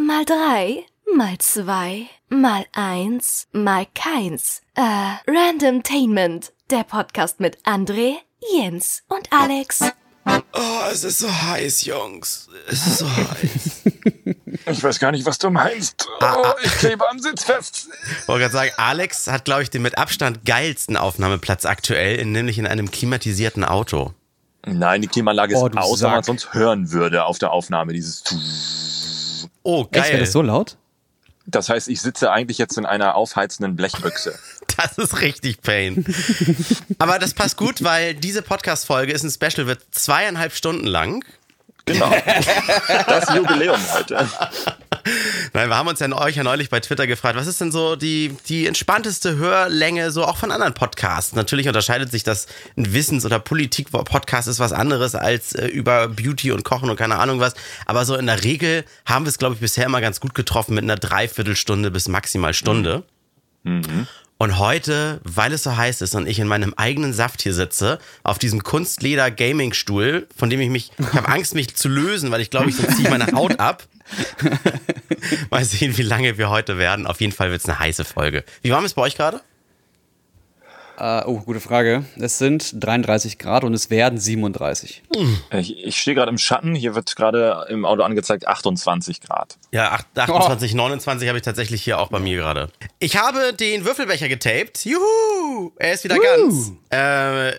mal drei, mal zwei, mal eins, mal keins. Äh, Randomtainment, der Podcast mit André, Jens und Alex. Oh, es ist so heiß, Jungs. Es ist so heiß. Ich weiß gar nicht, was du meinst. Oh, ich klebe am Sitz fest. Ich wollte gerade sagen, Alex hat, glaube ich, den mit Abstand geilsten Aufnahmeplatz aktuell, nämlich in einem klimatisierten Auto. Nein, die Klimaanlage ist Oh, aus, weil man sonst hören würde auf der Aufnahme. Dieses. Oh, Echt, wäre geil. das so laut? Das heißt, ich sitze eigentlich jetzt in einer aufheizenden Blechbüchse. Das ist richtig Pain. Aber das passt gut, weil diese Podcast-Folge ist ein Special, wird zweieinhalb Stunden lang. Genau. Das Jubiläum heute. Nein, wir haben uns ja euch ja neulich bei Twitter gefragt, was ist denn so die, die entspannteste Hörlänge so auch von anderen Podcasts? Natürlich unterscheidet sich das ein Wissens- oder Politik-Podcast ist was anderes als äh, über Beauty und Kochen und keine Ahnung was. Aber so in der Regel haben wir es, glaube ich, bisher immer ganz gut getroffen mit einer Dreiviertelstunde bis maximal Stunde. Und heute, weil es so heiß ist und ich in meinem eigenen Saft hier sitze, auf diesem Kunstleder-Gaming-Stuhl, von dem ich mich, ich habe Angst, mich zu lösen, weil ich glaube, ich sonst ziehe meine Haut ab. Mal sehen, wie lange wir heute werden. Auf jeden Fall wird es eine heiße Folge. Wie warm ist bei euch gerade? Äh, oh, gute Frage. Es sind 33 Grad und es werden 37. Ich, ich stehe gerade im Schatten. Hier wird gerade im Auto angezeigt 28 Grad. Ja, acht- 28, 29 habe ich tatsächlich hier auch bei mir gerade. Ich habe den Würfelbecher getaped. Juhu! Er ist wieder ganz. Äh,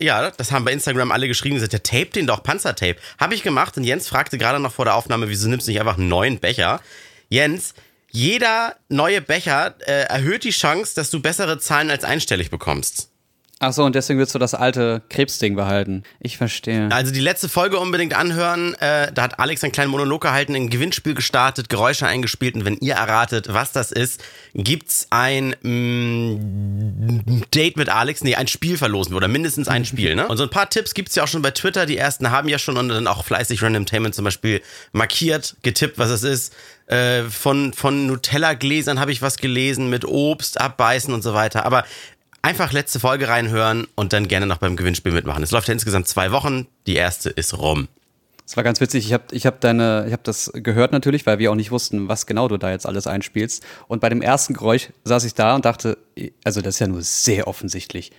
ja, das haben bei Instagram alle geschrieben. Sie sagt, ja, tape den doch, Panzertape. Habe ich gemacht und Jens fragte gerade noch vor der Aufnahme, wieso nimmst du nicht einfach einen neuen Becher? Jens, jeder neue Becher äh, erhöht die Chance, dass du bessere Zahlen als einstellig bekommst. Ach so, und deswegen willst du das alte Krebsding behalten. Ich verstehe. Also die letzte Folge unbedingt anhören. Äh, da hat Alex einen kleinen Monolog gehalten, ein Gewinnspiel gestartet, Geräusche eingespielt und wenn ihr erratet, was das ist, gibt's ein mm, Date mit Alex, nee, ein Spiel verlosen oder mindestens ein Spiel, ne? Und so ein paar Tipps gibt's ja auch schon bei Twitter. Die ersten haben ja schon und dann auch fleißig Randomtainment zum Beispiel markiert, getippt, was es ist. Äh, von von Nutella-Gläsern habe ich was gelesen mit Obst abbeißen und so weiter. Aber Einfach letzte Folge reinhören und dann gerne noch beim Gewinnspiel mitmachen. Es läuft ja insgesamt zwei Wochen. Die erste ist rum. Das war ganz witzig. Ich habe ich hab deine, ich habe das gehört natürlich, weil wir auch nicht wussten, was genau du da jetzt alles einspielst. Und bei dem ersten Geräusch saß ich da und dachte, also das ist ja nur sehr offensichtlich.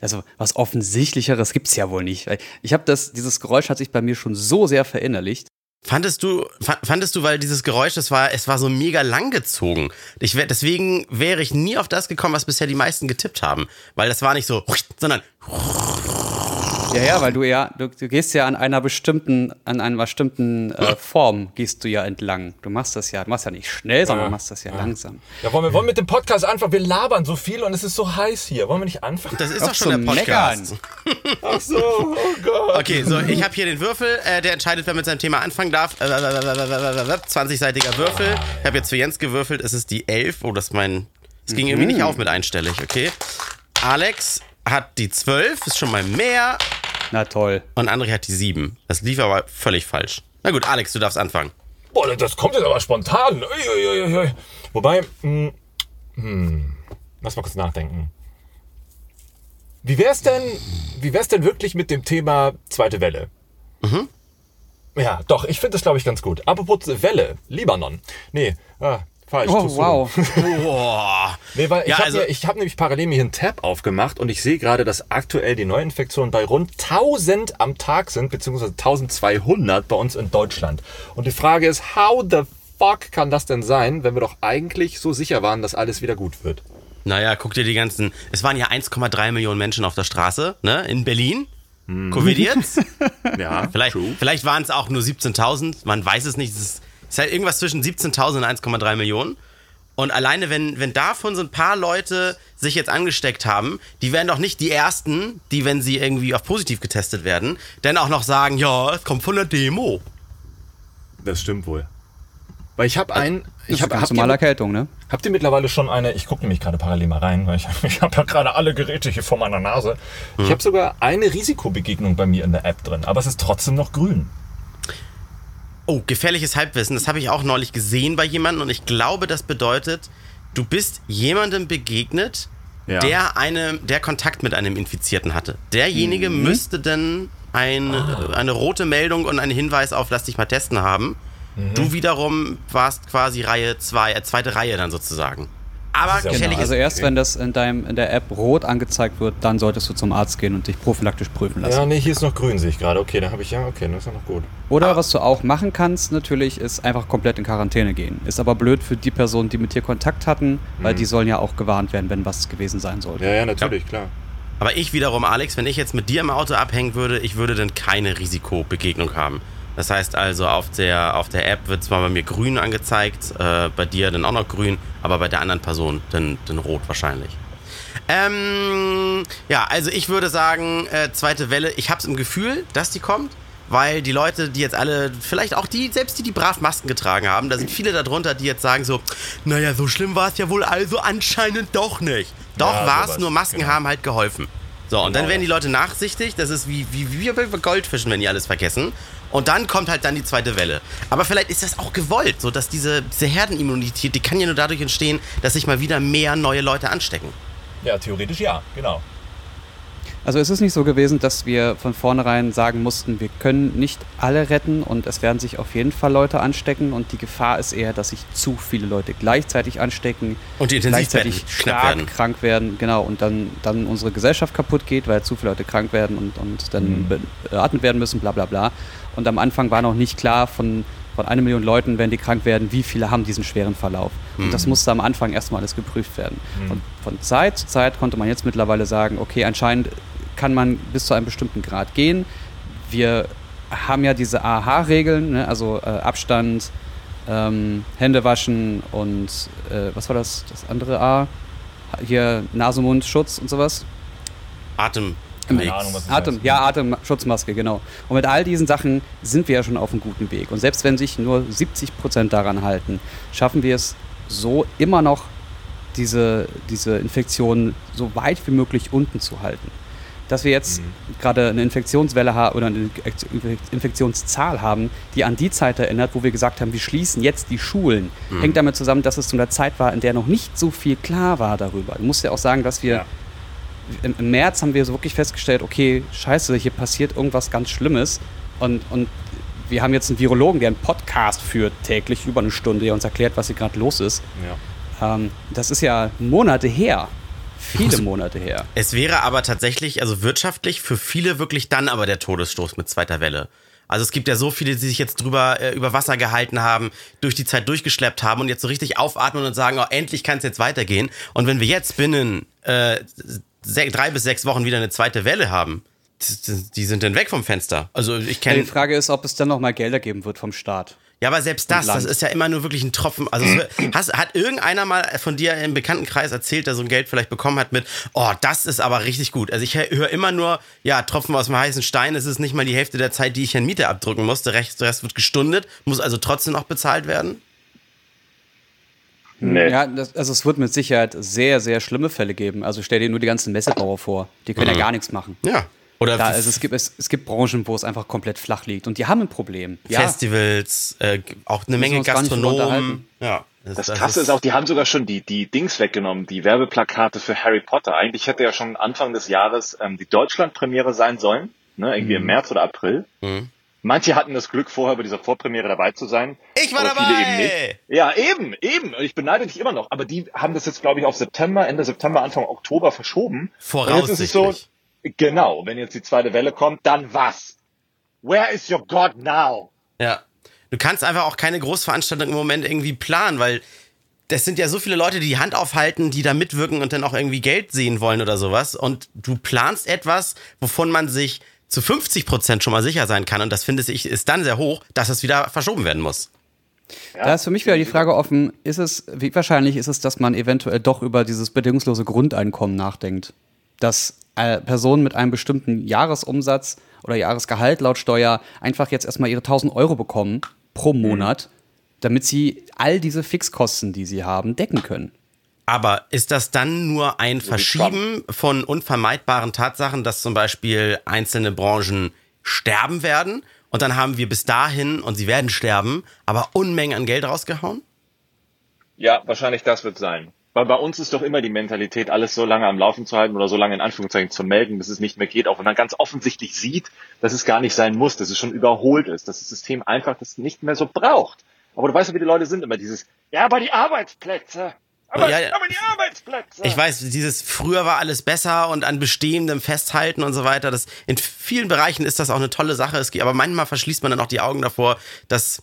Also was offensichtlicheres gibt's ja wohl nicht. Ich habe das, dieses Geräusch hat sich bei mir schon so sehr verinnerlicht. Fandest du, fa- fandest du, weil dieses Geräusch, das war, es war so mega lang gezogen. Ich wär, deswegen wäre ich nie auf das gekommen, was bisher die meisten getippt haben. Weil das war nicht so, sondern Ja, ja, weil du ja, du, du gehst ja an einer bestimmten, an einer bestimmten äh, Form gehst du ja entlang. Du machst das ja, du machst ja nicht schnell, sondern du machst das ja langsam. Ja, wollen wir wollen mit dem Podcast anfangen? Wir labern so viel und es ist so heiß hier. Wollen wir nicht anfangen? das ist Auf doch schon so der Podcast. Meckern. Ach so, oh Gott. Okay, so, ich habe hier den Würfel, äh, der entscheidet, wer mit seinem Thema anfangen darf. Äh, 20-seitiger Würfel. Ich habe jetzt für Jens gewürfelt, es ist die 11. Oh, das ist mein. Es ging irgendwie nicht auf mit einstellig, okay. Alex hat die 12, ist schon mal mehr. Na toll. Und André hat die 7. Das lief aber völlig falsch. Na gut, Alex, du darfst anfangen. Boah, das kommt jetzt aber spontan. Ui, ui, ui, ui. Wobei, hm, hm, lass mal kurz nachdenken. Wie wär's denn, wie wär's denn wirklich mit dem Thema zweite Welle? Mhm. Ja, doch, ich finde das, glaube ich, ganz gut. Apropos Welle, Libanon. Nee, ah, falsch. Oh, wow. Boah. Nee, weil ich Ja, habe also- hab nämlich parallel mir hier einen Tab aufgemacht und ich sehe gerade, dass aktuell die Neuinfektionen bei rund 1000 am Tag sind, beziehungsweise 1200 bei uns in Deutschland. Und die Frage ist, how the fuck kann das denn sein, wenn wir doch eigentlich so sicher waren, dass alles wieder gut wird? Naja, guck dir die ganzen. Es waren ja 1,3 Millionen Menschen auf der Straße, ne? In Berlin. Covid jetzt? Ja, Vielleicht, vielleicht waren es auch nur 17.000. Man weiß es nicht. Es ist, ist halt irgendwas zwischen 17.000 und 1,3 Millionen. Und alleine, wenn, wenn davon so ein paar Leute sich jetzt angesteckt haben, die werden doch nicht die Ersten, die, wenn sie irgendwie auf positiv getestet werden, dann auch noch sagen, ja, es kommt von der Demo. Das stimmt wohl. Weil ich habe einen, Ich ich habe ganz habt, normale ihr, Erkältung, ne? habt ihr mittlerweile schon eine, ich gucke nämlich gerade parallel mal rein, weil ich, ich habe ja gerade alle Geräte hier vor meiner Nase. Ich habe sogar eine Risikobegegnung bei mir in der App drin, aber es ist trotzdem noch grün. Oh, gefährliches Halbwissen. Das habe ich auch neulich gesehen bei jemandem und ich glaube, das bedeutet, du bist jemandem begegnet, Ja. der eine, der Kontakt mit einem Infizierten hatte. Derjenige müsste dann ein, eine rote Meldung und einen Hinweis auf Lass dich mal testen haben. Du wiederum warst quasi Reihe 2, äh, zweite Reihe dann sozusagen. Aber ja Genau, also erst wenn das in deinem in der App rot angezeigt wird, dann solltest du zum Arzt gehen und dich prophylaktisch prüfen lassen. Ja, nee, hier ist noch grün, sehe ich gerade. Okay, dann habe ich ja, okay, das ist ja noch gut. Oder was du auch machen kannst, natürlich, ist einfach komplett in Quarantäne gehen. Ist aber blöd für die Personen, die mit dir Kontakt hatten, weil die sollen ja auch gewarnt werden, wenn was gewesen sein sollte. Ja, ja, natürlich, klar. Aber ich wiederum, Alex, wenn ich jetzt mit dir im Auto abhängen würde, ich würde dann keine Risikobegegnung haben. Das heißt also, auf der, auf der App wird zwar bei mir grün angezeigt, äh, bei dir dann auch noch grün, aber bei der anderen Person dann, dann rot wahrscheinlich. Ähm, ja, also ich würde sagen, äh, zweite Welle, ich habe es im Gefühl, dass die kommt, weil die Leute, die jetzt alle, vielleicht auch die, selbst die, die brav Masken getragen haben, da sind viele darunter, die jetzt sagen so, naja, so schlimm war es ja wohl also anscheinend doch nicht. Doch Ja, war es, nur Masken genau. haben halt geholfen. So, und dann Genau werden die Leute nachsichtig, das ist wie, wie, wie bei Goldfischen, wenn die alles vergessen. Und dann kommt halt dann die zweite Welle. Aber vielleicht ist das auch gewollt, so dass diese, diese Herdenimmunität, die kann ja nur dadurch entstehen, dass sich mal wieder mehr neue Leute anstecken. Ja, theoretisch ja, genau. Also es ist nicht so gewesen, dass wir von vornherein sagen mussten, wir können nicht alle retten und es werden sich auf jeden Fall Leute anstecken und die Gefahr ist eher, dass sich zu viele Leute gleichzeitig anstecken, Und die gleichzeitig stark werden. krank werden, genau, und dann, dann unsere Gesellschaft kaputt geht, weil zu viele Leute krank werden und, und dann beatmet werden müssen, bla bla bla. Und am Anfang war noch nicht klar von, von einer Million Leuten, wenn die krank werden, wie viele haben diesen schweren Verlauf. Und das musste am Anfang erstmal alles geprüft werden. Und von Zeit zu Zeit konnte man jetzt mittlerweile sagen, okay, anscheinend kann man bis zu einem bestimmten Grad gehen. Wir haben ja diese AHA-Regeln, ne? also äh, Abstand, ähm, Hände waschen und äh, was war das, das andere A? Hier Nase-Mund-Schutz und sowas. Atem. Keine Ahnung, was Atem, ja, Atemschutzmaske, genau. Und mit all diesen Sachen sind wir ja schon auf einem guten Weg. Und selbst wenn sich nur 70 Prozent daran halten, schaffen wir es so immer noch, diese, diese Infektion so weit wie möglich unten zu halten. Dass wir jetzt gerade eine Infektionswelle haben oder eine Infektionszahl haben, die an die Zeit erinnert, wo wir gesagt haben, wir schließen jetzt die Schulen, hängt damit zusammen, dass es zu einer Zeit war, in der noch nicht so viel klar war darüber. Du musst ja auch sagen, dass wir Ja. Im, im März haben wir so wirklich festgestellt, okay, scheiße, hier passiert irgendwas ganz Schlimmes. Und, und wir haben jetzt einen Virologen, der einen Podcast führt, täglich über eine Stunde, der uns erklärt, was hier gerade los ist. Ja. Ähm, das ist ja Monate her. Viele Monate her. Es wäre aber tatsächlich, also wirtschaftlich, für viele wirklich dann aber der Todesstoß mit zweiter Welle. Also es gibt ja so viele, die sich jetzt drüber äh, über Wasser gehalten haben, durch die Zeit durchgeschleppt haben und jetzt so richtig aufatmen und sagen, oh, endlich kann es jetzt weitergehen. Und wenn wir jetzt binnen äh, drei bis sechs Wochen wieder eine zweite Welle haben, die, sind dann weg vom Fenster. Also ich Ja, kenne die Frage ist, ob es dann nochmal Gelder geben wird vom Staat. Ja, aber selbst das, das ist ja immer nur wirklich ein Tropfen. Also hast, hat irgendeiner mal von dir im Bekanntenkreis erzählt, der so ein Geld vielleicht bekommen hat mit, oh, das ist aber richtig gut. Also ich höre immer nur, ja, Tropfen aus dem heißen Stein, es ist nicht mal die Hälfte der Zeit, die ich an Miete abdrücken muss. Der Rest, der Rest wird gestundet, muss also trotzdem noch bezahlt werden. Nee. Ja, das, also es wird mit Sicherheit sehr, sehr schlimme Fälle geben. Also stell dir nur die ganzen Messebauer vor. Die können ja gar nichts machen. Ja. Oder Da, also es, gibt, es, es gibt Branchen, wo es einfach komplett flach liegt. Und die haben ein Problem. Ja, Festivals, äh, auch eine Menge Gastronomen. unterhalten. Ja. Das Krasse ist auch, die haben sogar schon die, die Dings weggenommen, die Werbeplakate für Harry Potter. Eigentlich hätte ja schon Anfang des Jahres ähm, die Deutschland-Premiere sein sollen, ne, irgendwie Mhm. im März oder April. Manche hatten das Glück, vorher bei dieser Vorpremiere dabei zu sein. Ich war dabei! Viele eben nicht. Ja, eben, eben. Ich beneide dich immer noch. Aber die haben das jetzt, glaube ich, auf September, Ende September, Anfang Oktober verschoben. Und jetzt ist es so, Voraussichtlich. genau, wenn jetzt die zweite Welle kommt, dann was? Where is your God now? Ja. Du kannst einfach auch keine Großveranstaltung im Moment irgendwie planen, weil das sind ja so viele Leute, die die Hand aufhalten, die da mitwirken und dann auch irgendwie Geld sehen wollen oder sowas. Und du planst etwas, wovon man sich zu 50 Prozent schon mal sicher sein kann. Und das finde ich ist dann sehr hoch, dass es wieder verschoben werden muss. Da ist für mich wieder die Frage offen, ist es, wie wahrscheinlich ist es, dass man eventuell doch über dieses bedingungslose Grundeinkommen nachdenkt? Dass äh, Personen mit einem bestimmten Jahresumsatz oder Jahresgehalt laut Steuer einfach jetzt erstmal ihre 1000 Euro bekommen pro Monat, damit sie all diese Fixkosten, die sie haben, decken können. Aber ist das dann nur ein Verschieben von unvermeidbaren Tatsachen, dass zum Beispiel einzelne Branchen sterben werden und dann haben wir bis dahin, und sie werden sterben, aber Unmengen an Geld rausgehauen? Ja, wahrscheinlich das wird sein. Weil bei uns ist doch immer die Mentalität, alles so lange am Laufen zu halten oder so lange in Anführungszeichen zu melden, bis es nicht mehr geht, auch wenn man ganz offensichtlich sieht, dass es gar nicht sein muss, dass es schon überholt ist, dass das System einfach das nicht mehr so braucht. Aber du weißt ja, wie die Leute sind immer dieses, ja, aber die Arbeitsplätze. Aber, Ja, ja. aber die Arbeitsplätze. Ich weiß, dieses früher war alles besser und an bestehendem festhalten und so weiter. Das in vielen Bereichen ist das auch eine tolle Sache. Es geht, aber manchmal verschließt man dann auch die Augen davor, dass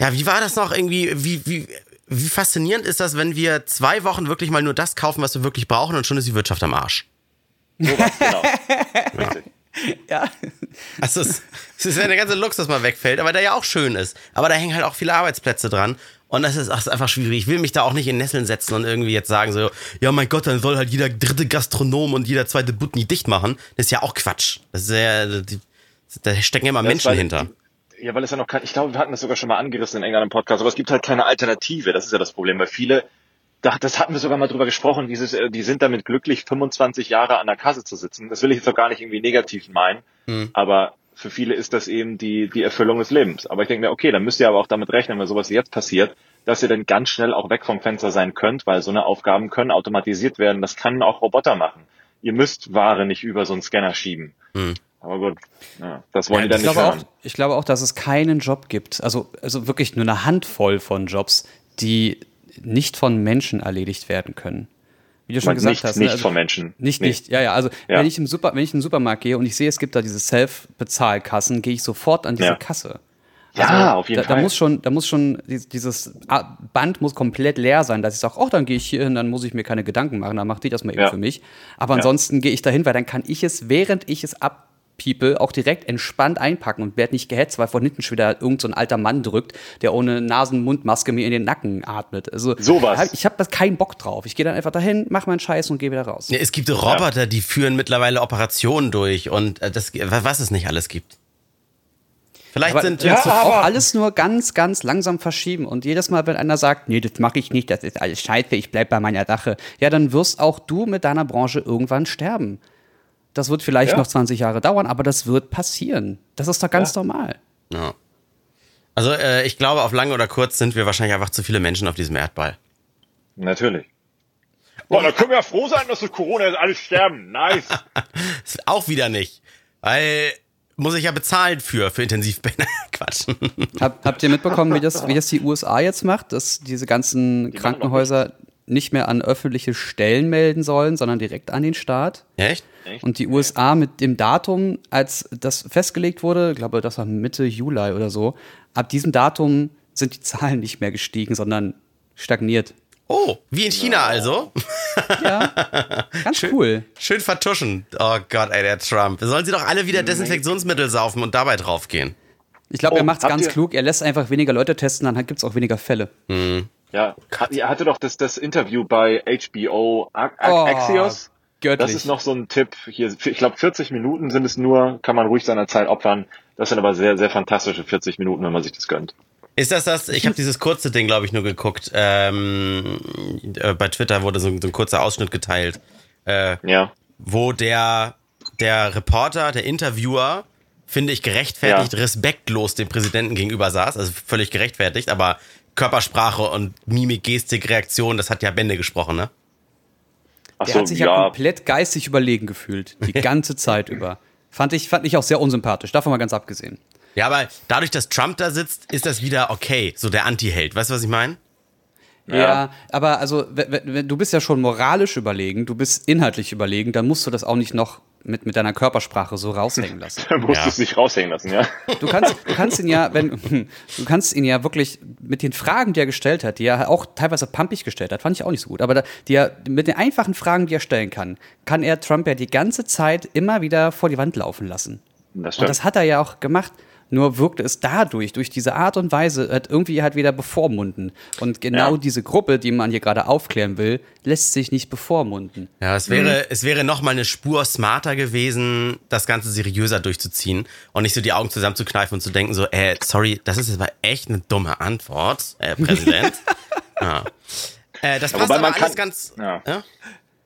ja, wie war das noch irgendwie? Wie wie wie faszinierend ist das, wenn wir zwei Wochen wirklich mal nur das kaufen, was wir wirklich brauchen und schon ist die Wirtschaft am Arsch. Sowas, genau. Richtig. Ja. Also es, es ist ja der ganze Luxus mal wegfällt, aber der ja auch schön ist. Aber da hängen halt auch viele Arbeitsplätze dran. Und das ist, ach, ist einfach schwierig. Ich will mich da auch nicht in Nesseln setzen und irgendwie jetzt sagen so, ja mein Gott, dann soll halt jeder dritte Gastronom und jeder zweite Butni dicht machen. Das ist ja auch Quatsch. Das ist ja, da stecken ja immer Das Menschen hinter. Ja, weil es ja noch kein, ich glaube, wir hatten das sogar schon mal angerissen in im Podcast, aber es gibt halt keine Alternative. Das ist ja das Problem, weil viele, da- das hatten wir sogar mal drüber gesprochen, dieses, äh, die sind damit glücklich, 25 Jahre an der Kasse zu sitzen. Das will ich jetzt auch gar nicht irgendwie negativ meinen, aber für viele ist das eben die, die Erfüllung des Lebens. Aber ich denke mir, okay, dann müsst ihr aber auch damit rechnen, wenn sowas jetzt passiert, dass ihr dann ganz schnell auch weg vom Fenster sein könnt, weil so eine Aufgaben können automatisiert werden. Das kann auch Roboter machen. Ihr müsst Ware nicht über so einen Scanner schieben. Aber gut, ja, das wollen Ja, die dann Ich nicht glaube, auch, ich glaube auch, dass es keinen Job gibt, also, also wirklich nur eine Handvoll von Jobs, die nicht von Menschen erledigt werden können. Wie du schon gesagt nicht- hast. nicht also, von Menschen. Nicht, Nee. nicht. Ja, ja. Also, Ja. wenn ich im Super, wenn ich in den Supermarkt gehe und ich sehe, es gibt da diese Self-Bezahlkassen, gehe ich sofort an diese Ja. Kasse. Ja, auf jeden da, Fall. Da muss schon, da muss schon dies- dieses Band muss komplett leer sein, dass ich sage, oh, dann gehe ich hier hin, dann muss ich mir keine Gedanken machen, dann macht die das mal eben Ja. für mich. Aber ansonsten gehe ich dahin, weil dann kann ich es, während ich es abpiepe, auch direkt entspannt einpacken und werde nicht gehetzt, weil von hinten schon wieder irgend so ein alter Mann drückt, der ohne Nasen-Mundmaske mir in den Nacken atmet. Also Sowas. hab- Ich habe da keinen Bock drauf. Ich gehe dann einfach dahin, mache meinen Scheiß und gehe wieder raus. Ja, es gibt Roboter, die führen mittlerweile Operationen durch und äh, das, was es nicht alles gibt. Vielleicht Aber sind ja, so- auch alles nur ganz, ganz langsam verschieben. Und jedes Mal, wenn einer sagt, nee, das mache ich nicht, das ist alles scheiße, ich bleib bei meiner Sache, ja, dann wirst auch du mit deiner Branche irgendwann sterben. Das wird vielleicht Ja. noch 20 Jahre dauern, aber das wird passieren. Das ist doch ganz normal. Ja. Also äh, ich glaube, auf lang oder kurz sind wir wahrscheinlich einfach zu viele Menschen auf diesem Erdball. Natürlich. Boah, da können wir ja froh sein, dass durch Corona jetzt alle sterben. Nice. Ist Auch wieder nicht. Weil muss ich ja bezahlen für, für Intensivbetten. Quatsch. Hab, habt ihr mitbekommen, wie das, wie das die USA jetzt macht, dass diese ganzen doch Krankenhäuser nicht mehr an öffentliche Stellen melden sollen, sondern direkt an den Staat? Echt? Und die USA mit dem Datum, als das festgelegt wurde, ich glaube, das war Mitte Juli oder so, ab diesem Datum sind die Zahlen nicht mehr gestiegen, sondern stagniert. Oh, wie in China also. Ja, ganz cool. Schön vertuschen. Oh Gott, ey, der Trump. Sollen sie doch alle wieder Desinfektionsmittel saufen und dabei draufgehen. Ich glaube, Oh, er macht es ganz ihr- klug. Er lässt einfach weniger Leute testen, dann gibt es auch weniger Fälle. Ja, hat, er hatte doch das, das Interview bei HBO A- A- Oh, Axios. göttlich. Das ist noch so ein Tipp. Hier, ich glaube, 40 Minuten sind es nur, kann man ruhig seiner Zeit opfern. Das sind aber sehr, sehr fantastische 40 Minuten, wenn man sich das gönnt. Ist das das? Ich habe dieses kurze Ding, glaube ich, nur geguckt. Ähm, äh, bei Twitter wurde so, so ein kurzer Ausschnitt geteilt, äh, Ja. wo der, der Reporter, der Interviewer, finde ich gerechtfertigt, Ja. respektlos dem Präsidenten gegenüber saß. Also völlig gerechtfertigt, aber Körpersprache und Mimik, Gestik, Reaktion, das hat ja Bände gesprochen, ne? Ach Der so, hat sich ja ja. komplett geistig überlegen gefühlt, die ganze Zeit über. Fand ich, fand ich auch sehr unsympathisch, davon mal ganz abgesehen. Ja, aber dadurch, dass Trump da sitzt, ist das wieder okay, so der Anti-Held. Weißt du, was ich meine? Ja. aber also, du bist ja schon moralisch überlegen, du bist inhaltlich überlegen, dann musst du das auch nicht noch mit, mit deiner Körpersprache so raushängen lassen. Da musst Ja. du es nicht raushängen lassen, ja. Du kannst, du kannst ihn ja, wenn, du kannst ihn ja wirklich mit den Fragen, die er gestellt hat, die er auch teilweise pumpig gestellt hat, fand ich auch nicht so gut, aber da, die er, mit den einfachen Fragen, die er stellen kann, kann er Trump ja die ganze Zeit immer wieder vor die Wand laufen lassen. Das Und stimmt. das hat er ja auch gemacht. Nur wirkte es dadurch, durch diese Art und Weise, halt irgendwie halt wieder bevormunden. Und genau Ja. diese Gruppe, die man hier gerade aufklären will, lässt sich nicht bevormunden. Ja, es wäre, es wäre noch mal eine Spur smarter gewesen, das Ganze seriöser durchzuziehen und nicht so die Augen zusammenzukneifen und zu denken so, äh, sorry, das ist aber echt eine dumme Antwort, äh, Präsident. ja. Äh, das Ja, passt wobei aber man alles kann- ganz. ja. Ja?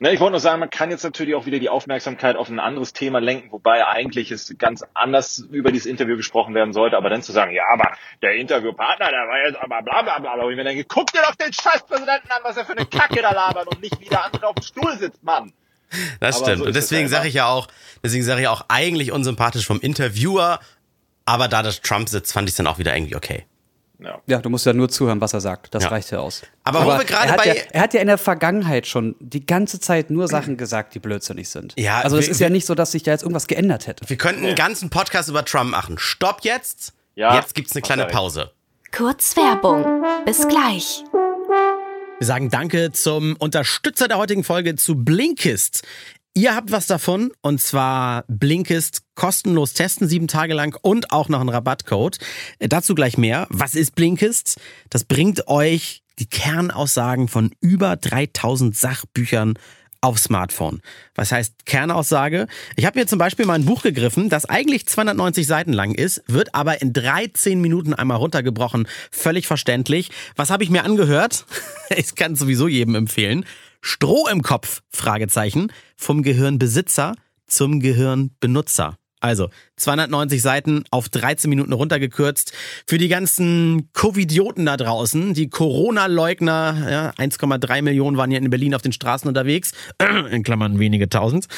Ne, ich wollte nur sagen, man kann jetzt natürlich auch wieder die Aufmerksamkeit auf ein anderes Thema lenken, wobei eigentlich es ganz anders über dieses Interview gesprochen werden sollte, aber dann zu sagen, ja, aber der Interviewpartner, der war jetzt aber bla bla bla, bla. und ich mir denke, guck dir doch den Scheißpräsidenten an, was er für eine Kacke da labert und nicht wieder andere auf dem Stuhl sitzt, Mann. Das Aber stimmt. so und deswegen sage ich ja auch, deswegen sage ich auch eigentlich unsympathisch vom Interviewer, aber da das Trump sitzt, fand ich es dann auch wieder irgendwie okay. Ja. Ja, du musst ja nur zuhören, was er sagt. Das Ja. reicht ja aus. Aber wo wir gerade er hat bei- Ja, er hat ja in der Vergangenheit schon die ganze Zeit nur Sachen gesagt, die blödsinnig sind. Ja, also es ist ja nicht so, dass sich da jetzt irgendwas geändert hätte. Wir könnten einen ganzen Podcast über Trump machen. Stopp jetzt. Ja. Jetzt gibt's eine kleine Okay. Pause. Kurz Werbung. Bis gleich. Wir sagen Danke zum Unterstützer der heutigen Folge zu Blinkist. Ihr habt was davon und zwar Blinkist kostenlos testen, sieben Tage lang und auch noch einen Rabattcode. Äh, Dazu gleich mehr. Was ist Blinkist? Das bringt euch die Kernaussagen von über 3000 Sachbüchern auf Smartphone. Was heißt Kernaussage? Ich habe mir zum Beispiel mal ein Buch gegriffen, das eigentlich 290 Seiten lang ist, wird aber in 13 Minuten einmal runtergebrochen. Völlig verständlich. Was habe ich mir angehört? Ich kann es sowieso jedem empfehlen. Stroh im Kopf? Fragezeichen. Vom Gehirnbesitzer zum Gehirnbenutzer. Also 290 Seiten auf 13 Minuten runtergekürzt. Für die ganzen Covidioten da draußen, die Corona-Leugner, ja, 1,3 Millionen waren ja in Berlin auf den Straßen unterwegs, in Klammern wenige tausend,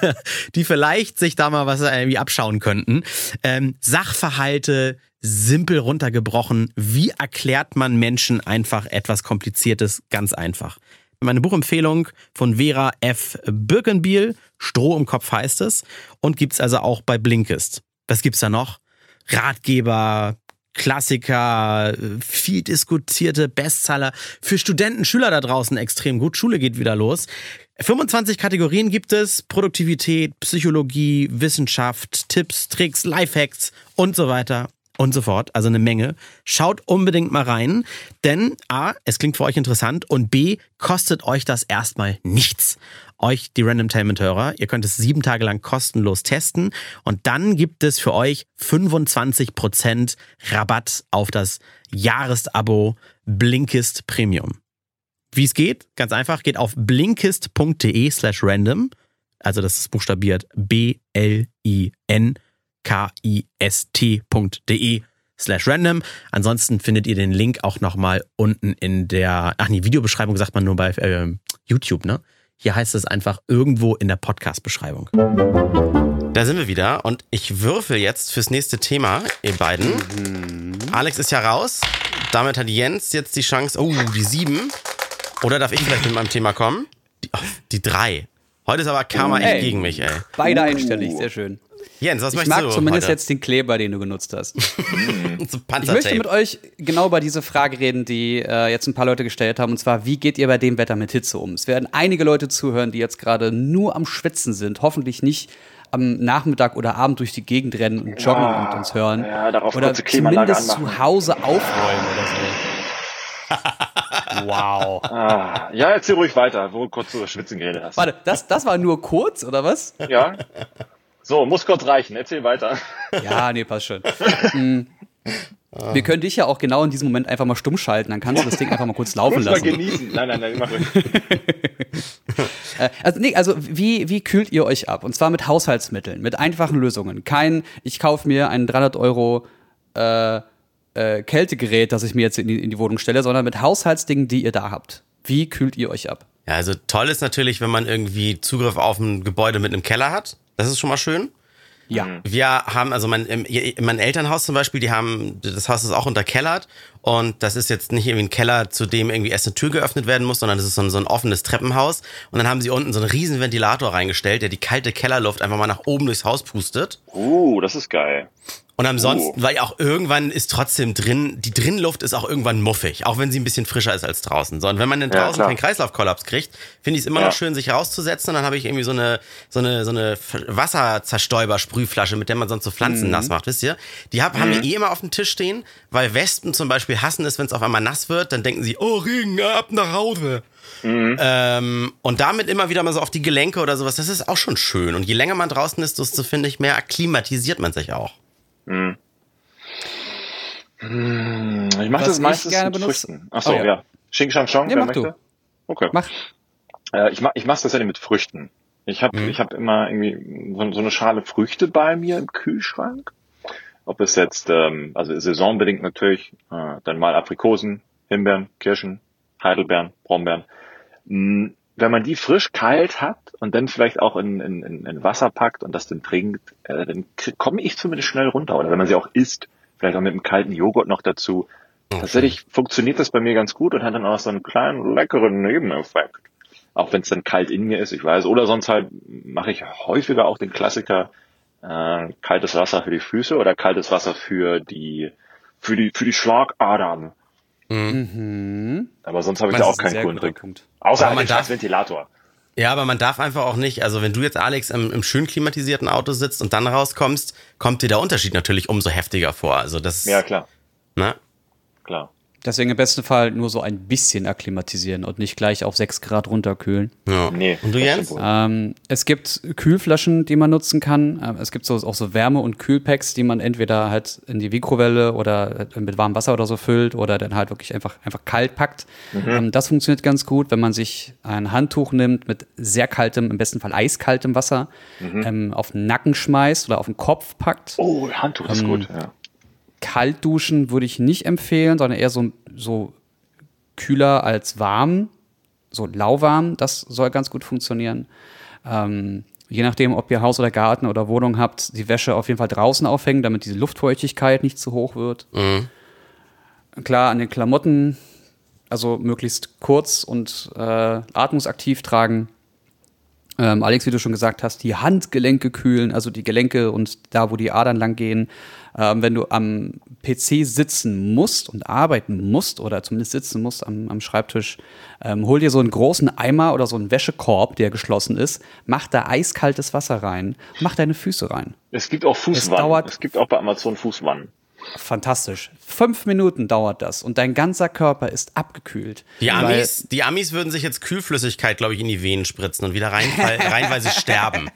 die vielleicht sich da mal was irgendwie abschauen könnten. Ähm, Sachverhalte simpel runtergebrochen. Wie erklärt man Menschen einfach etwas Kompliziertes ganz einfach? Meine Buchempfehlung von Vera F. Birkenbiel, Stroh im Kopf heißt es, und gibt's also auch bei Blinkist. Was gibt's da noch? Ratgeber, Klassiker, viel diskutierte Bestseller für Studenten, Schüler da draußen extrem gut. Schule geht wieder los. 25 Kategorien gibt es. Produktivität, Psychologie, Wissenschaft, Tipps, Tricks, Lifehacks und so weiter und so fort. Also eine Menge. Schaut unbedingt mal rein, denn A, es klingt für euch interessant und B, kostet euch das erstmal nichts. Euch, die Randomtainment-Hörer, ihr könnt es sieben Tage lang kostenlos testen und dann gibt es für euch 25% Rabatt auf das Jahresabo Blinkist Premium. Wie es geht? Ganz einfach, geht auf blinkist.de slash random. Also das ist buchstabiert B-L-I-N kist.de slash random. Ansonsten findet ihr den Link auch nochmal unten in der, ach nee, Videobeschreibung sagt man nur bei äh, YouTube, ne? Hier heißt es einfach irgendwo in der Podcast-Beschreibung. Da sind wir wieder und ich würfel jetzt fürs nächste Thema, ihr beiden. Alex ist ja raus. Damit hat Jens jetzt die Chance. Oh, die sieben. Oder darf ich vielleicht mit meinem Thema kommen? Die, oh, die drei. Heute ist aber Karma echt gegen mich, ey. Beide einstellig, sehr schön. Jens, was Ich möchtest mag du zumindest heute? jetzt den Kleber, den du genutzt hast. so Ich möchte mit euch genau über diese Frage reden, die äh, jetzt ein paar Leute gestellt haben. Und zwar, wie geht ihr bei dem Wetter mit Hitze um? Es werden einige Leute zuhören, die jetzt gerade nur am Schwitzen sind. Hoffentlich nicht am Nachmittag oder Abend durch die Gegend rennen und joggen und uns hören. ja, darauf oder zumindest zu Hause aufräumen oder so. wow. Ah, ja, erzähl ruhig weiter, wo du kurz über Schwitzen geredet hast. Warte, das, das war nur kurz, oder was? Ja? So, muss kurz reichen. Erzähl weiter. Ja, nee, passt schon. Mm. Wir können dich ja auch genau in diesem Moment einfach mal stumm schalten, dann kannst du das Ding einfach mal kurz laufen Muss mal lassen. genießen. Nein, nein, nein, mach. Äh, Also, nee, also wie, wie kühlt ihr euch ab? Und zwar mit Haushaltsmitteln, mit einfachen Lösungen. Kein, ich kaufe mir ein 300 Euro äh, äh, Kältegerät, das ich mir jetzt in die, in die Wohnung stelle, sondern mit Haushaltsdingen, die ihr da habt. Wie kühlt ihr euch ab? Ja, also toll ist natürlich, wenn man irgendwie Zugriff auf ein Gebäude mit einem Keller hat. Das ist schon mal schön. Ja. Wir haben, also mein, im- in mein Elternhaus zum Beispiel, die haben, das Haus ist auch unterkellert und das ist jetzt nicht irgendwie ein Keller, zu dem irgendwie erst eine Tür geöffnet werden muss, sondern das ist so ein, so ein offenes Treppenhaus und dann haben sie unten so einen riesen Ventilator reingestellt, der die kalte Kellerluft einfach mal nach oben durchs Haus pustet. Uh, das ist geil. Und ansonsten, Oh. weil auch irgendwann ist trotzdem drin, die Drinnenluft ist auch irgendwann muffig, auch wenn sie ein bisschen frischer ist als draußen. So, und wenn man dann Ja, draußen klar. keinen Kreislaufkollaps kriegt, finde ich es immer Ja. noch schön, sich rauszusetzen. Und dann habe ich irgendwie so eine, so eine, so eine Wasserzerstäuber-Sprühflasche, mit der man sonst so Pflanzen nass macht, wisst ihr? Die hab, haben wir eh immer auf dem Tisch stehen, weil Wespen zum Beispiel hassen es, wenn es auf einmal nass wird, dann denken sie, oh Regen, ab nach Hause. Ähm, und damit immer wieder mal so auf die Gelenke oder sowas, das ist auch schon schön. Und je länger man draußen ist, desto, finde ich, mehr akklimatisiert man sich auch. Hm, Ich mache das meistens gerne mit Früchten. Ach so, Oh, ja. ja. Xing Shang Chong, Nee, wer mach du. möchte? Okay. Mach. Äh, ich mach, ich mach's tatsächlich mit Früchten. Ich habe ich hab immer irgendwie so, so eine Schale Früchte bei mir im Kühlschrank. Ob es jetzt, ähm, also saisonbedingt natürlich, äh, dann mal Aprikosen, Himbeeren, Kirschen, Heidelbeeren, Brombeeren. Wenn man die frisch kalt hat und dann vielleicht auch in, in, in, Wasser packt und das dann trinkt, äh, dann komme ich zumindest schnell runter. Oder wenn man sie auch isst, vielleicht auch mit einem kalten Joghurt noch dazu, Tatsächlich funktioniert das bei mir ganz gut und hat dann auch so einen kleinen leckeren Nebeneffekt. Auch wenn es dann kalt in mir ist, ich weiß. Oder sonst halt mache ich häufiger auch den Klassiker äh, kaltes Wasser für die Füße oder kaltes Wasser für die für die für die Schlagadern. Aber sonst habe ich da auch ein keinen coolen Trick. Punkt. Außer halt man darf- Ventilator. Ja, aber man darf einfach auch nicht, also wenn du jetzt, Alex, im, im schön klimatisierten Auto sitzt und dann rauskommst, kommt dir der Unterschied natürlich umso heftiger vor. Also das, Ja, klar, ne? klar. Deswegen im besten Fall nur so ein bisschen akklimatisieren und nicht gleich auf 6 Grad runterkühlen. Ja. Nee. Und du, Jens? Ähm, es gibt Kühlflaschen, die man nutzen kann. Ähm, es gibt so, auch so Wärme- und Kühlpacks, die man entweder halt in die Mikrowelle oder äh, mit warmem Wasser oder so füllt oder dann halt wirklich einfach, einfach kalt packt. Ähm, das funktioniert ganz gut, wenn man sich ein Handtuch nimmt mit sehr kaltem, im besten Fall eiskaltem Wasser, ähm, auf den Nacken schmeißt oder auf den Kopf packt. Oh, Handtuch ist gut, ja. Kalt duschen würde ich nicht empfehlen, sondern eher so, so kühler als warm, so lauwarm. Das soll ganz gut funktionieren. Ähm, je nachdem, ob ihr Haus oder Garten oder Wohnung habt, die Wäsche auf jeden Fall draußen aufhängen, damit diese Luftfeuchtigkeit nicht zu hoch wird. Klar, an den Klamotten, also möglichst kurz und äh, atmungsaktiv tragen. Ähm, Alex, wie du schon gesagt hast, die Handgelenke kühlen, also die Gelenke und da, wo die Adern lang gehen. Ähm, wenn du am PC sitzen musst und arbeiten musst oder zumindest sitzen musst am, am Schreibtisch, ähm, hol dir so einen großen Eimer oder so einen Wäschekorb, der geschlossen ist, mach da eiskaltes Wasser rein, mach deine Füße rein. Es gibt auch Fußwannen. dauert- Es gibt auch bei Amazon Fußwannen. Fantastisch. Fünf Minuten dauert das und dein ganzer Körper ist abgekühlt. Die Amis, die Amis würden sich jetzt Kühlflüssigkeit, glaube ich, in die Venen spritzen und wieder rein, weil sie sterben.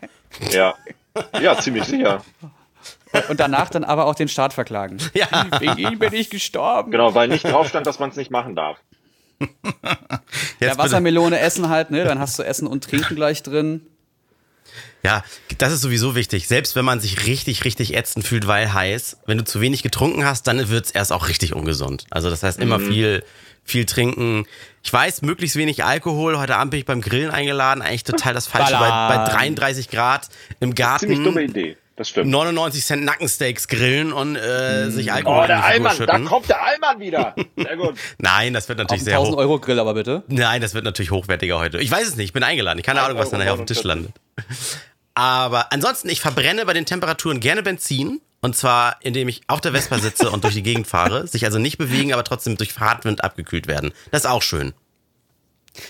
Ja. Ja, ziemlich sicher. Und danach dann aber auch den Staat verklagen. Ja. Wegen ihm bin ich gestorben. Genau, weil nicht drauf stand, dass man es nicht machen darf. Jetzt Ja, bitte- Wassermelone essen halt, ne? Dann hast du Essen und Trinken gleich drin. Ja, das ist sowieso wichtig. Selbst wenn man sich richtig, richtig ätzend fühlt, weil heiß, wenn du zu wenig getrunken hast, dann wird's erst auch richtig ungesund. Also das heißt immer viel, viel trinken. Ich weiß, möglichst wenig Alkohol. Heute Abend bin ich beim Grillen eingeladen. Eigentlich total das Falsche. Bei, bei Ballern. 33 Grad im Garten. Ziemlich dumme Idee. Das stimmt. 99 Cent Nackensteaks grillen und äh, sich Alkohol Oh, in die der Allmann, da kommt der Allmann wieder. Sehr gut. Nein, das wird Auf natürlich einen sehr 1000 hoch. Euro Grill aber bitte. Nein, das wird natürlich hochwertiger heute. Ich weiß es nicht, ich bin eingeladen. Ich keine Ahnung, was dann nachher auf dem Tisch 1,49. landet. Aber ansonsten, ich verbrenne bei den Temperaturen gerne Benzin. Und zwar, indem ich auf der Vespa sitze und durch die Gegend fahre. Sich also nicht bewegen, aber trotzdem durch Fahrtwind abgekühlt werden. Das ist auch schön.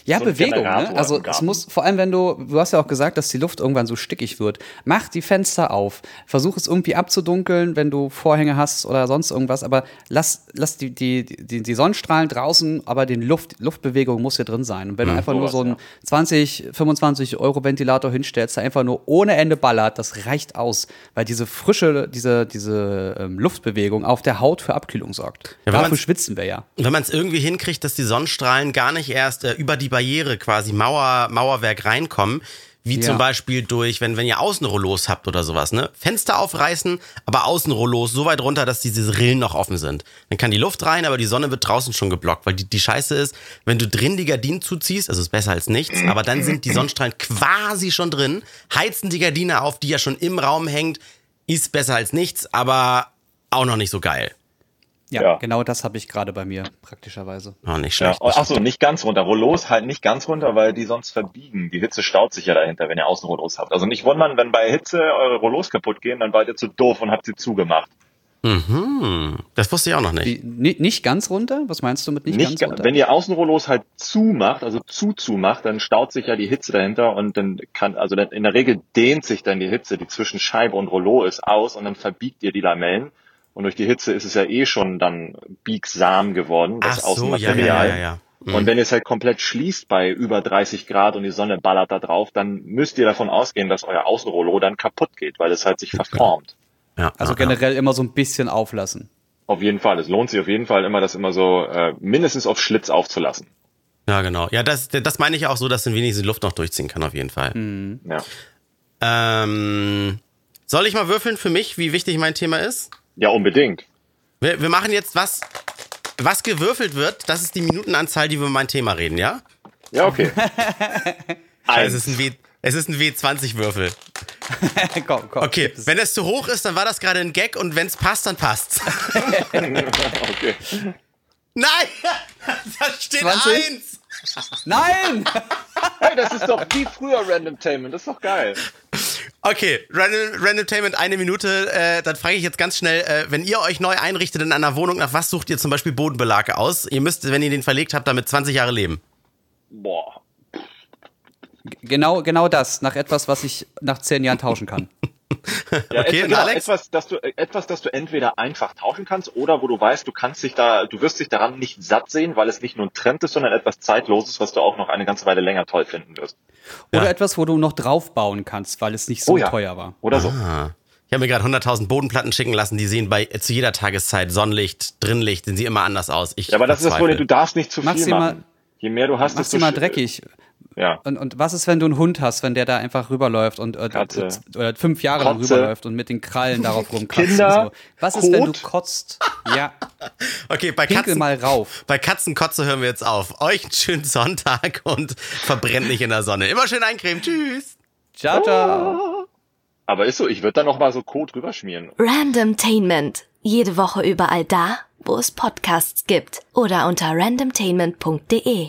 Ja, So Bewegung, ne? Also es muss, vor allem wenn du, du hast ja auch gesagt, dass die Luft irgendwann so stickig wird. Mach die Fenster auf. Versuch es irgendwie abzudunkeln, wenn du Vorhänge hast oder sonst irgendwas, aber lass, lass die, die, die, die Sonnenstrahlen draußen, aber die Luft, Luftbewegung muss hier drin sein. Und wenn du einfach nur so einen ja. 20, 25 Euro Ventilator hinstellst, der einfach nur ohne Ende ballert, das reicht aus, weil diese frische, diese, diese ähm, Luftbewegung auf der Haut für Abkühlung sorgt. wenn Dafür schwitzen wir ja. Und wenn man es irgendwie hinkriegt, dass die Sonnenstrahlen gar nicht erst äh, über die Barriere quasi Mauer, Mauerwerk reinkommen, wie Ja. zum Beispiel durch, wenn, wenn ihr Außenrollos habt oder sowas, ne? Fenster aufreißen, aber Außenrollos so weit runter, dass diese Rillen noch offen sind. Dann kann die Luft rein, aber die Sonne wird draußen schon geblockt, weil die, die Scheiße ist, wenn du drin die Gardinen zuziehst, also ist besser als nichts, aber dann sind die Sonnenstrahlen quasi schon drin, heizen die Gardine auf, die ja schon im Raum hängt, ist besser als nichts, aber auch noch nicht so geil. Ja, Ja. genau das habe ich gerade bei mir, praktischerweise. Oh, nicht Ja. schlecht. Achso, nicht ganz runter. Rollos halt nicht ganz runter, weil die sonst verbiegen. Die Hitze staut sich ja dahinter, wenn ihr Außenrollos habt. Also nicht wundern, wenn bei Hitze eure Rollos kaputt gehen, dann wart ihr zu doof und habt sie zugemacht. Mhm. Das wusste ich auch noch nicht. Wie, ni- nicht ganz runter? Was meinst du mit nicht, Nicht, ganz ga- runter? wenn ihr Außenrollos halt zumacht, also zu zumacht, dann staut sich ja die Hitze dahinter und dann kann, also dann in der Regel dehnt sich dann die Hitze, die zwischen Scheibe und Rollo ist, aus und dann verbiegt ihr die Lamellen. Und durch die Hitze ist es ja eh schon dann biegsam geworden, das Ach so, ja, ja, Außenmaterial. ja, ja, ja. Mhm. Und wenn ihr es halt komplett schließt bei über 30 Grad und die Sonne ballert da drauf, dann müsst ihr davon ausgehen, dass euer Außenrollo dann kaputt geht, weil es halt sich verformt. Ja, also ja, generell immer so ein bisschen auflassen. Auf jeden Fall. Es lohnt sich auf jeden Fall immer, das immer so äh, mindestens auf Schlitz aufzulassen. Ja, genau. Ja, das, das meine ich auch so, dass dann wenigstens die Luft noch durchziehen kann, auf jeden Fall. Ja. Ähm, soll ich mal würfeln für mich, wie wichtig mein Thema ist? Ja, unbedingt. Wir, wir machen jetzt was, was gewürfelt wird. Das ist die Minutenanzahl, die wir über mein Thema reden, ja? Ja, okay. Es ist ein W, es ist ein W20-Würfel. komm, komm. Okay, wenn es zu hoch ist, dann war das gerade ein Gag und wenn es passt, dann passt's. okay. Nein! Da steht 20? eins! Nein! Hey, das ist doch wie früher Randomtainment. Das ist doch geil. Okay, Random, Randomtainment, eine Minute. Äh, dann frage ich jetzt ganz schnell, äh, wenn ihr euch neu einrichtet in einer Wohnung, nach was sucht ihr zum Beispiel Bodenbelag aus? Ihr müsst, wenn ihr den verlegt habt, damit 20 Jahre leben. Boah. Genau, genau das. Nach etwas, was ich nach zehn Jahren tauschen kann. Ja, Okay, etwa, und genau, Alex? etwas, dass du, etwas, das du entweder einfach tauschen kannst oder wo du weißt, du kannst dich da, du wirst dich daran nicht satt sehen, weil es nicht nur ein Trend ist, sondern etwas Zeitloses, was du auch noch eine ganze Weile länger toll finden wirst. Oder Ja. etwas, wo du noch draufbauen kannst, weil es nicht so Oh ja. teuer war. Oder so. Ah. Ich habe mir gerade 100.000 Bodenplatten schicken lassen, die sehen bei äh, zu jeder Tageszeit, Sonnenlicht, Drinlicht, sehen sie immer anders aus. Ich Ja, aber das ist das. Problem, du darfst nicht zu viel Maximal- machen. Je mehr du hast, desto dir mal dreckig. Ja. Und, und was ist, wenn du einen Hund hast, wenn der da einfach rüberläuft und äh, Katze. oder fünf Jahre lang rüberläuft und mit den Krallen darauf rumkratzt? Kinder. und so. Was ist, wenn du Kot. kotzt? Ja, Okay, bei pinkel Katzen, mal rauf. bei Katzenkotze hören wir jetzt auf. Euch einen schönen Sonntag und verbrennt nicht in der Sonne. Immer schön eincremen. Tschüss. Ciao, ciao. Aber ist so, ich würde da noch mal so Kot rüberschmieren. Randomtainment. Jede Woche überall da, wo es Podcasts gibt. Oder unter randomtainment.de.